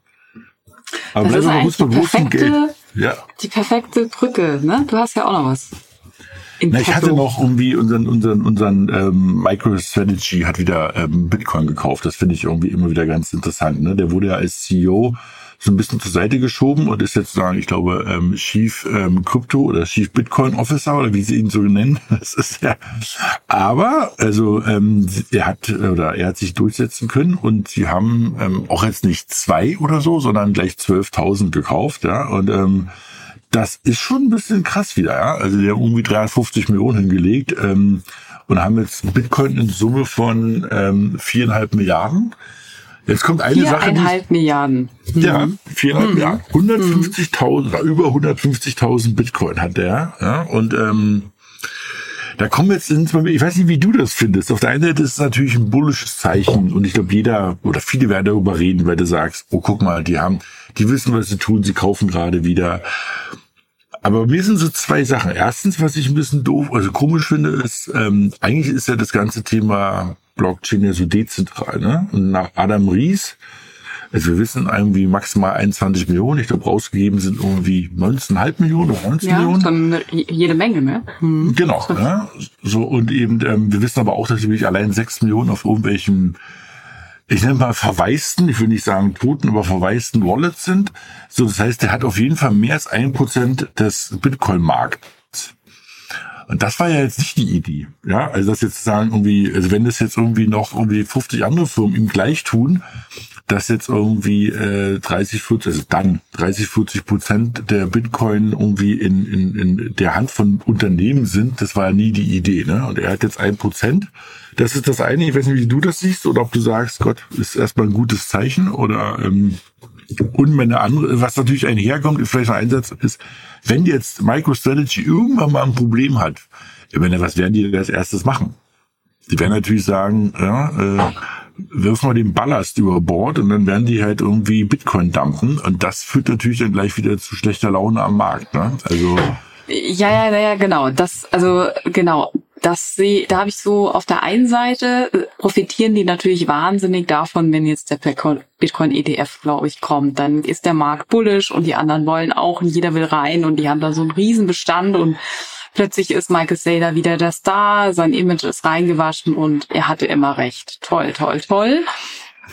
Aber Das bleiben ist wir mal kurz Geld. perfekte- Ja. Die perfekte Brücke, ne? Du hast ja auch noch was. Na, ich hatte noch irgendwie unseren, unseren, unseren ähm, MicroStrategy hat wieder ähm, Bitcoin gekauft. Das finde ich irgendwie immer wieder ganz interessant. Ne? Der wurde ja als CEO so ein bisschen zur Seite geschoben und ist jetzt sagen, ich glaube, ähm, Chief ähm, Crypto oder Chief Bitcoin Officer oder wie sie ihn so nennen. Das ist ja. Aber also ähm, er hat oder er hat sich durchsetzen können und sie haben ähm, auch jetzt nicht zwei oder so, sondern gleich 12.000 gekauft, ja und ähm, das ist schon ein bisschen krass wieder, ja. Also die haben irgendwie 350 Millionen hingelegt ähm, und haben jetzt Bitcoin in Summe von ähm, viereinhalb Milliarden. Jetzt kommt eine Sache, Viereinhalb Milliarden. ja, viereinhalb Mhm. Milliarden, 150.000 oder über 150.000 Bitcoin hat der, ja, und ähm, da kommen jetzt ins, ich weiß nicht, wie du das findest. Auf der einen Seite ist es natürlich ein bullisches Zeichen und ich glaube, jeder oder viele werden darüber reden, weil du sagst, oh, guck mal, die haben, die wissen, was sie tun, sie kaufen gerade wieder. Aber mir sind so zwei Sachen. Erstens, was ich ein bisschen doof, also komisch finde, ist, ähm, eigentlich ist ja das ganze Thema Blockchain ja so dezentral, ne? Und nach Adam Ries, also wir wissen irgendwie maximal 21 Millionen, ich glaube rausgegeben sind irgendwie 19,5 Millionen oder 19 Ja, Millionen. schon jede Menge, ne? Hm. Genau, ja. So, und eben, ähm, wir wissen aber auch, dass nämlich allein sechs Millionen auf irgendwelchen, ich nenne mal verwaisten, ich will nicht sagen toten, aber verwaisten Wallets sind. So, das heißt, der hat auf jeden Fall mehr als ein Prozent des Bitcoin-Markts. Und das war ja jetzt nicht die Idee. Ja, also das jetzt sagen irgendwie, also wenn das jetzt irgendwie noch irgendwie 50 andere Firmen ihm gleich tun, dass jetzt irgendwie äh, 30, 40, also dann 30, 40 Prozent der Bitcoin irgendwie in, in, in der Hand von Unternehmen sind, das war ja nie die Idee. Ne? Und er hat jetzt ein Prozent. Das ist das eine. Ich weiß nicht, wie du das siehst oder ob du sagst, Gott, ist erstmal ein gutes Zeichen oder ähm, und meine andere, was natürlich einherkommt, vielleicht ein Einsatz, ist, wenn jetzt MicroStrategy irgendwann mal ein Problem hat, ich meine, was werden die als erstes machen? Die werden natürlich sagen, ja, äh, wirf mal den Ballast über Bord und dann werden die halt irgendwie Bitcoin dumpen und das führt natürlich dann gleich wieder zu schlechter Laune am Markt. Ne? Also Ja, ja, ja, genau. Das, also genau, das sehe, da habe ich so auf der einen Seite äh, profitieren die natürlich wahnsinnig davon, wenn jetzt der Bitcoin ETF, glaube ich, kommt. Dann ist der Markt bullish und die anderen wollen auch und jeder will rein und die haben da so einen riesen Bestand und plötzlich ist Michael Saylor wieder das da, sein Image ist reingewaschen und er hatte immer recht. Toll, toll, toll.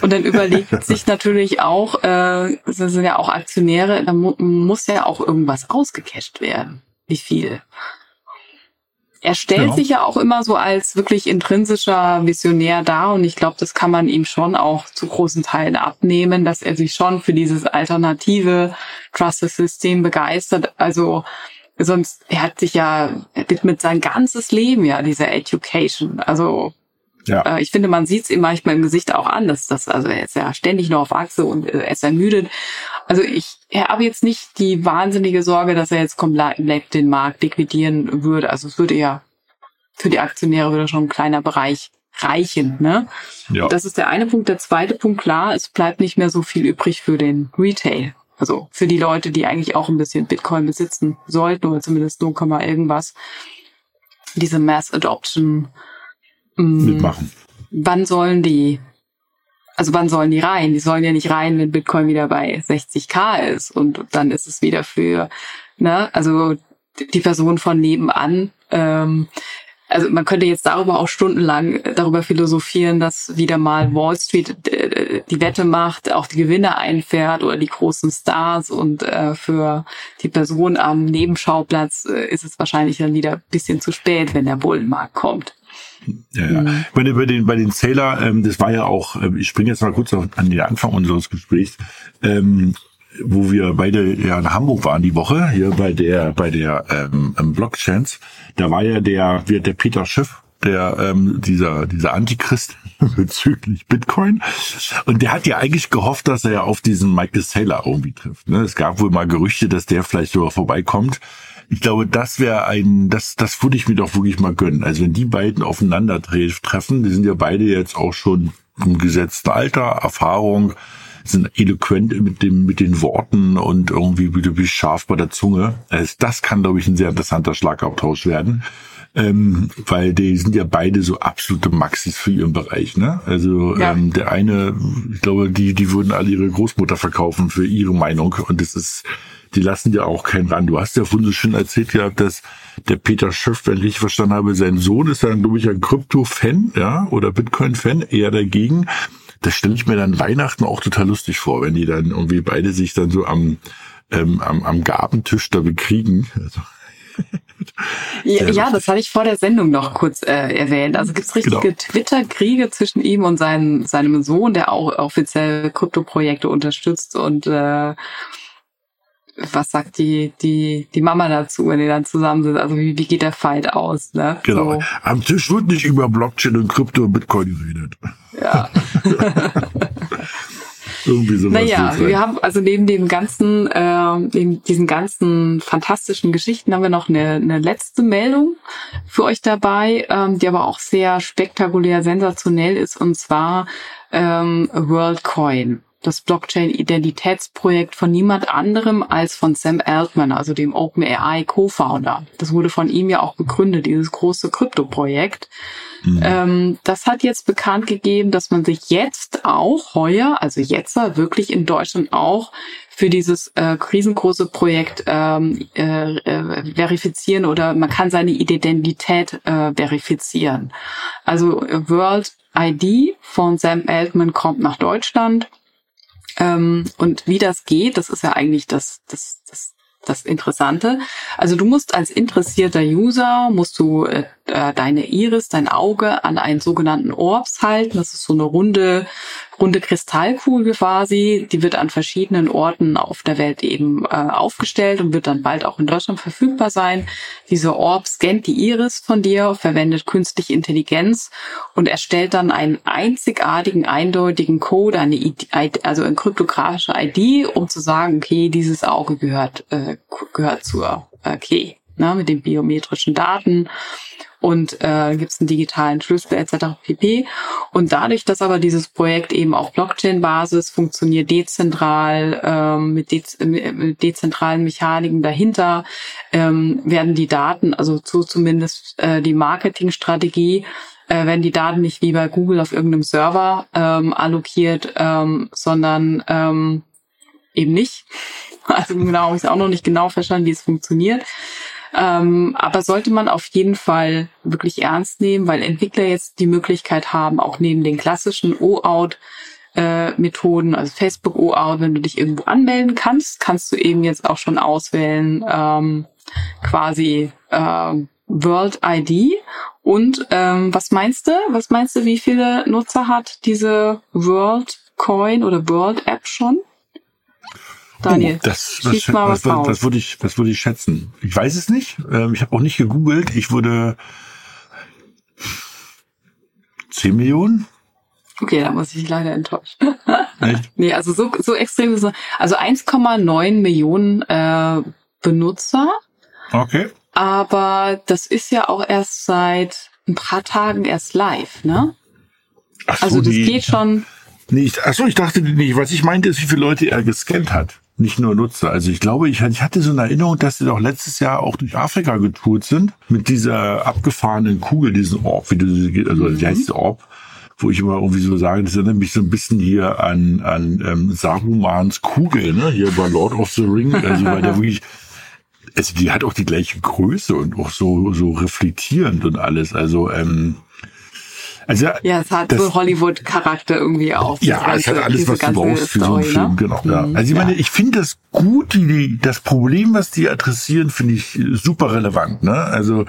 Und dann überlegt sich natürlich auch, äh, das sind ja auch Aktionäre, da mu muss ja auch irgendwas ausgecasht werden. Wie viel? Er stellt Ja. sich ja auch immer so als wirklich intrinsischer Visionär dar und ich glaube, das kann man ihm schon auch zu großen Teilen abnehmen, dass er sich schon für dieses alternative Trusted-System begeistert. Also sonst, er hat sich ja, er widmet sein ganzes Leben ja dieser Education. Also ja, äh, ich finde, man sieht es ihm manchmal im Gesicht auch an, dass das, also er ist ja ständig nur auf Achse und äh, er ist ermüdet. Also ich habe jetzt nicht die wahnsinnige Sorge, dass er jetzt komplett den Markt liquidieren würde. Also es würde ja für die Aktionäre würde schon ein kleiner Bereich reichen, ne? ja. Das ist der eine Punkt. Der zweite Punkt, klar, es bleibt nicht mehr so viel übrig für den Retail. Also für die Leute, die eigentlich auch ein bisschen Bitcoin besitzen sollten oder zumindest 0, irgendwas. Diese Mass Adoption. mm, mitmachen. wann sollen die, also wann sollen die rein? Die sollen ja nicht rein, wenn Bitcoin wieder bei 60k ist und dann ist es wieder für, ne, also die Person von nebenan. Ähm, also man könnte jetzt darüber auch stundenlang darüber philosophieren, dass wieder mal Wall Street äh, die Wette macht, auch die Gewinne einfährt oder die großen Stars und äh, für die Person am Nebenschauplatz äh, ist es wahrscheinlich dann wieder ein bisschen zu spät, wenn der Bullenmarkt kommt. Ja, ja. Mhm. Bei, den, bei den bei den Sailor, ähm, das war ja auch, ähm, ich springe jetzt mal kurz auf, an den Anfang unseres Gesprächs. Ähm, wo wir beide ja in Hamburg waren die Woche, hier bei der, bei der ähm, Blockchains, da war ja der, der Peter Schiff, der ähm, dieser dieser Antichrist bezüglich Bitcoin und der hat ja eigentlich gehofft, dass er ja auf diesen Michael Saylor irgendwie trifft. Ne? Es gab wohl mal Gerüchte, dass der vielleicht sogar vorbeikommt. Ich glaube, das wäre ein, das, das würde ich mir doch wirklich mal gönnen. Also wenn die beiden aufeinandertreffen, die sind ja beide jetzt auch schon im gesetzten Alter, Erfahrung, sind eloquent mit dem, mit den Worten und irgendwie wieder wie scharf bei der Zunge. Also das kann, glaube ich, ein sehr interessanter Schlagabtausch werden. Ähm, weil die sind ja beide so absolute Maxis für ihren Bereich, ne? Also ja. ähm, der eine, ich glaube, die, die würden alle ihre Großmutter verkaufen für ihre Meinung und das ist, die lassen ja auch keinen ran. Du hast ja vorhin so schön erzählt gehabt, dass der Peter Schiff, wenn ich richtig verstanden habe, sein Sohn ist dann, glaube ich, ein Krypto-Fan, ja, oder Bitcoin-Fan, eher dagegen. Das stelle ich mir dann Weihnachten auch total lustig vor, wenn die dann irgendwie beide sich dann so am, ähm, am, am Gabentisch da bekriegen. Also, ja, ja, das hatte ich vor der Sendung noch kurz äh, erwähnt. Also gibt's richtige genau. Twitter-Kriege zwischen ihm und seinem, seinem Sohn, der auch offiziell Krypto-Projekte unterstützt und äh, was sagt die, die, die Mama dazu, wenn die dann zusammen sind? Also wie, wie geht der Fight aus? Ne? Genau. So. Am Tisch wird nicht über Blockchain und Krypto und Bitcoin geredet. Ja. Irgendwie sowas. Naja, wir haben also neben dem ganzen, äh, neben diesen ganzen fantastischen Geschichten haben wir noch eine, eine letzte Meldung für euch dabei, ähm, die aber auch sehr spektakulär, sensationell ist, und zwar ähm, WorldCoin das Blockchain-Identitätsprojekt von niemand anderem als von Sam Altman, also dem OpenAI Co-Founder. Das wurde von ihm ja auch gegründet, dieses große Krypto-Projekt. Mhm. Ähm, das hat jetzt bekannt gegeben, dass man sich jetzt auch heuer, also jetzt wirklich in Deutschland auch für dieses äh, riesengroße Projekt ähm, äh, äh, verifizieren oder man kann seine Identität äh, verifizieren. Also World ID von Sam Altman kommt nach Deutschland ähm, und wie das geht, das ist ja eigentlich das, das, das, das Interessante. Also du musst als interessierter User, musst du äh, äh, deine Iris, dein Auge an einen sogenannten Orbs halten. Das ist so eine runde, runde Kristallkugel quasi. Die wird an verschiedenen Orten auf der Welt eben äh, aufgestellt und wird dann bald auch in Deutschland verfügbar sein. Diese Orb scannt die Iris von dir, verwendet künstliche Intelligenz und erstellt dann einen einzigartigen, eindeutigen Code, eine ID, also eine kryptografische ID, um zu sagen, okay, dieses Auge gehört, äh, gehört zur äh, Key, ne, mit den biometrischen Daten und äh, gibt es einen digitalen Schlüssel etc. pp. Und dadurch, dass aber dieses Projekt eben auf Blockchain-Basis funktioniert, dezentral, ähm, mit, de mit dezentralen Mechaniken dahinter, ähm, werden die Daten, also so zumindest äh, die Marketingstrategie, äh, werden die Daten nicht wie bei Google auf irgendeinem Server ähm, allokiert, ähm, sondern ähm, eben nicht. Also genau, habe ich auch noch nicht genau verstanden, wie es funktioniert. Ähm, aber sollte man auf jeden Fall wirklich ernst nehmen, weil Entwickler jetzt die Möglichkeit haben, auch neben den klassischen O-Out äh, Methoden, also Facebook OAuth, wenn du dich irgendwo anmelden kannst, kannst du eben jetzt auch schon auswählen, ähm, quasi äh, World ID. Und ähm, was meinst du? Was meinst du, wie viele Nutzer hat diese World Coin oder World App schon? Daniel, oh, das, das, mal was, was, was, würde ich, was würde ich schätzen? Ich weiß es nicht. Ähm, ich habe auch nicht gegoogelt. Ich würde 10 Millionen. Okay, da muss ich leider enttäuschen. Echt? nee, also so, so extrem ist es. Also 1,9 Millionen äh, Benutzer. Okay. Aber das ist ja auch erst seit ein paar Tagen erst live, ne? Ach so, also das die, geht schon. Nee, ich, achso, ich dachte nicht. Was ich meinte, ist, wie viele Leute er gescannt hat nicht nur Nutzer. Also ich glaube, ich, ich hatte so eine Erinnerung, dass sie doch letztes Jahr auch durch Afrika getourt sind mit dieser abgefahrenen Kugel, diesen Orb, wie du, also mhm. wie heißt Orb? Wo ich immer irgendwie so sage, das erinnert mich so ein bisschen hier an, an ähm, Sarumans Kugel, ne? Hier bei Lord of the Ring. Also weil der wirklich, also die hat auch die gleiche Größe und auch so, so reflektierend und alles. Also, ähm, also, ja, es hat das, so Hollywood-Charakter irgendwie auch. Ja, ganze, es hat alles, was du brauchst für so einen Film, ne? genau. Ja. Mhm, also ich meine, ich finde das gut, die, die, das Problem, was die adressieren, finde ich super relevant. Ne? Also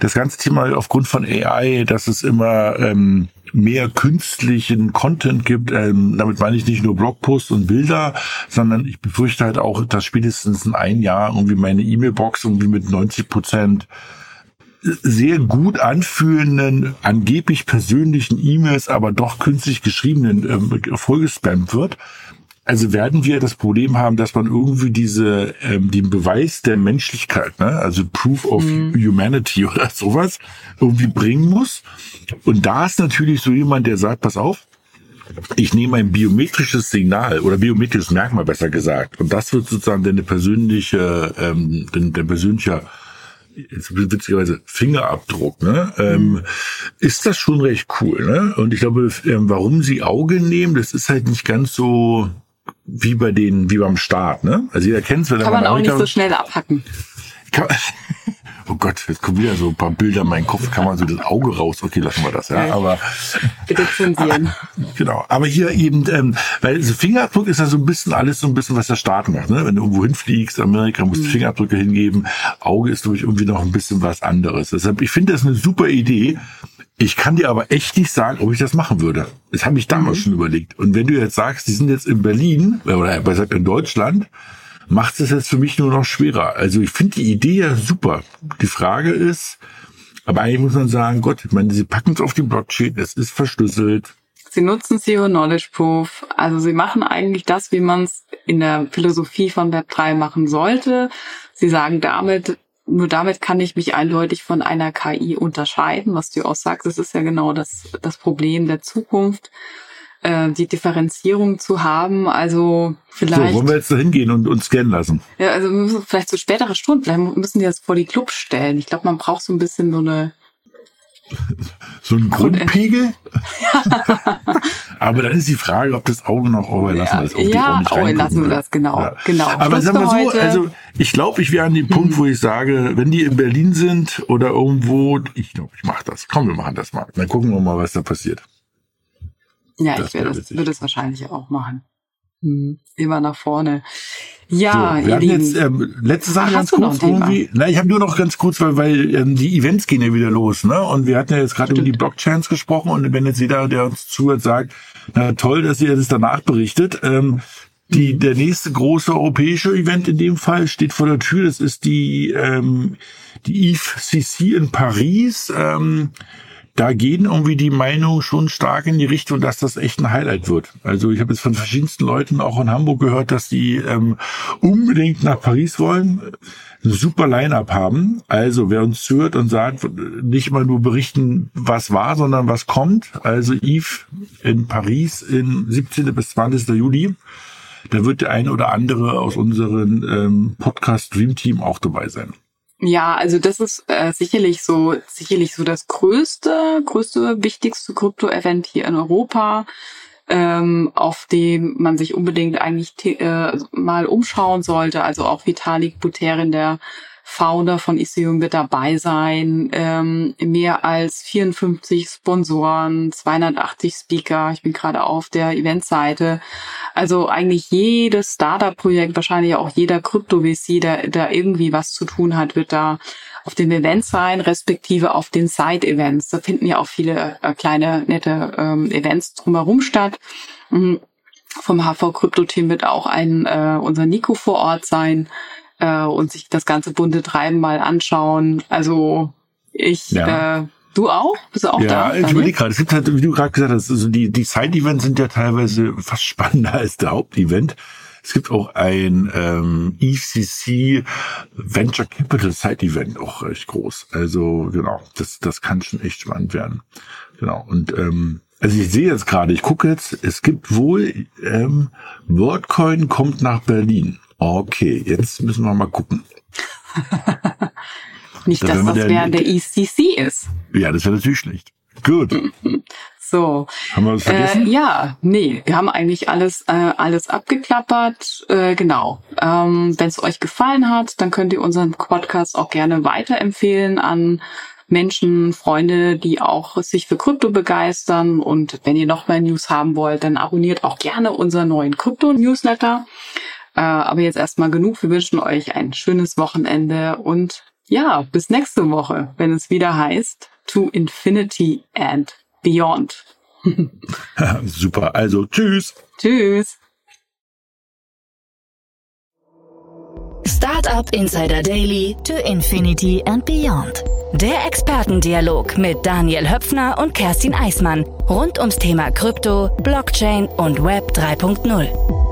das ganze Thema aufgrund von AI, dass es immer ähm, mehr künstlichen Content gibt. Ähm, damit meine ich nicht nur Blogposts und Bilder, sondern ich befürchte halt auch, dass spätestens in ein Jahr irgendwie meine E-Mail-Box irgendwie mit 90 Prozent sehr gut anfühlenden, angeblich persönlichen E-Mails, aber doch künstlich geschriebenen ähm, vollgespammt wird. Also werden wir das Problem haben, dass man irgendwie diese ähm, den Beweis der Menschlichkeit, ne, also Proof of mhm. Humanity oder sowas, irgendwie bringen muss. Und da ist natürlich so jemand, der sagt, pass auf, ich nehme ein biometrisches Signal oder biometrisches Merkmal besser gesagt. Und das wird sozusagen deine persönliche, ähm, dein, dein persönlicher witzigerweise Fingerabdruck, ne? Ähm, ist das schon recht cool, ne? Und ich glaube, ähm, warum sie Auge nehmen, das ist halt nicht ganz so wie bei den, wie beim Start, ne? Also jeder kennt es, wenn Kann man auch nicht so schnell abhacken. Kann, oh Gott, jetzt kommen wieder so ein paar Bilder in meinen Kopf, kann man so das Auge raus, okay, lassen wir das, ja, aber. Bitte zensieren. Genau, aber hier eben, ähm, weil so Fingerabdruck ist ja so ein bisschen alles so ein bisschen, was der Staat macht, ne? Wenn du irgendwo hinfliegst, Amerika, musst du mhm. Fingerabdrücke hingeben, Auge ist, glaube ich, irgendwie noch ein bisschen was anderes. Deshalb, ich finde das eine super Idee. Ich kann dir aber echt nicht sagen, ob ich das machen würde. Das habe ich damals mhm. schon überlegt. Und wenn du jetzt sagst, die sind jetzt in Berlin, oder besser in Deutschland, macht es jetzt für mich nur noch schwerer. Also ich finde die Idee ja super. Die Frage ist, aber eigentlich muss man sagen, Gott, ich meine, sie packen es auf die Blockchain, es ist verschlüsselt. Sie nutzen Zero Knowledge Proof. Also sie machen eigentlich das, wie man es in der Philosophie von Web3 machen sollte. Sie sagen damit, nur damit kann ich mich eindeutig von einer KI unterscheiden, was du auch sagst. Das ist ja genau das, das Problem der Zukunft äh, die Differenzierung zu haben. Also vielleicht. So, wollen wir jetzt da hingehen und uns scannen lassen? Ja, also wir müssen vielleicht zu spätere Stunden, vielleicht müssen die das vor die Clubs stellen. Ich glaube, man braucht so ein bisschen so eine so ein Grundpegel? Aber dann ist die Frage, ob das Auge noch Auge lassen ja, ist. Ja, Auge lassen wir das, genau. Ja. genau. Aber sagen wir so, also ich glaube, ich wäre an dem Punkt, hm. wo ich sage, wenn die in Berlin sind oder irgendwo, ich glaube, ich mache das. Komm, wir machen das mal. Dann gucken wir mal, was da passiert. Ja, das ich würde es, würde es wahrscheinlich auch machen. Hm, immer nach vorne. Ja, so, wir hatten jetzt ähm, letzte Sache Ach, ganz kurz irgendwie. Na, ich habe nur noch ganz kurz, weil weil ähm, die Events gehen ja wieder los, ne? Und wir hatten ja jetzt gerade über die Blockchains gesprochen und wenn jetzt jeder, der uns zuhört, sagt, na toll, dass ihr das danach berichtet. Ähm, die, mhm. der nächste große europäische Event in dem Fall steht vor der Tür. Das ist die ähm, die EVCC in Paris. Ähm, da gehen irgendwie die Meinungen schon stark in die Richtung, dass das echt ein Highlight wird. Also ich habe jetzt von verschiedensten Leuten auch in Hamburg gehört, dass die ähm, unbedingt nach Paris wollen, eine super Line-up haben. Also wer uns zuhört und sagt, nicht mal nur berichten, was war, sondern was kommt. Also Yves in Paris in 17. bis 20. Juli. Da wird der eine oder andere aus unserem ähm, Podcast Dream Team auch dabei sein. Ja, also das ist äh, sicherlich so, sicherlich so das größte, größte, wichtigste Krypto-Event hier in Europa, ähm, auf dem man sich unbedingt eigentlich äh, mal umschauen sollte. Also auch Vitalik Buterin, der Founder von Ethereum wird dabei sein. Ähm, mehr als 54 Sponsoren, 280 Speaker. Ich bin gerade auf der Eventseite. Also eigentlich jedes Startup-Projekt, wahrscheinlich auch jeder Krypto-VC, der da irgendwie was zu tun hat, wird da auf dem Event sein, respektive auf den Side-Events. Da finden ja auch viele äh, kleine, nette ähm, Events drumherum statt. Mhm. Vom HV Krypto Team wird auch ein äh, unser Nico vor Ort sein äh, und sich das ganze bunte Treiben mal anschauen. Also ich, ja. äh, du auch? Bist du auch ja, da? Ja, ich überlege gerade. Es gibt halt, wie du gerade gesagt hast, also die, die Side-Events sind ja teilweise fast spannender als der Hauptevent. Es gibt auch ein ähm, ECC Venture Capital Side Event, auch recht groß. Also genau, das, das kann schon echt spannend werden. Genau. Und ähm, also ich sehe jetzt gerade, ich gucke jetzt, es gibt wohl ähm, WorldCoin kommt nach Berlin. Okay, jetzt müssen wir mal gucken. Nicht, dass das während der ECC ist. Ja, das wäre natürlich schlecht. Gut. So. Haben wir was vergessen? Äh, ja, nee, wir haben eigentlich alles, äh, alles abgeklappert. Äh, genau. Ähm, Wenn es euch gefallen hat, dann könnt ihr unseren Podcast auch gerne weiterempfehlen an Menschen, Freunde, die auch sich für Krypto begeistern. Und wenn ihr noch mehr News haben wollt, dann abonniert auch gerne unseren neuen Krypto-Newsletter. Äh, aber jetzt erstmal genug. Wir wünschen euch ein schönes Wochenende und ja, bis nächste Woche, wenn es wieder heißt To Infinity and Beyond. Super. Also, tschüss. Tschüss. Startup Insider Daily to Infinity and Beyond. Der Expertendialog mit Daniel Höpfner und Kerstin Eismann rund ums Thema Krypto, Blockchain und Web 3.0.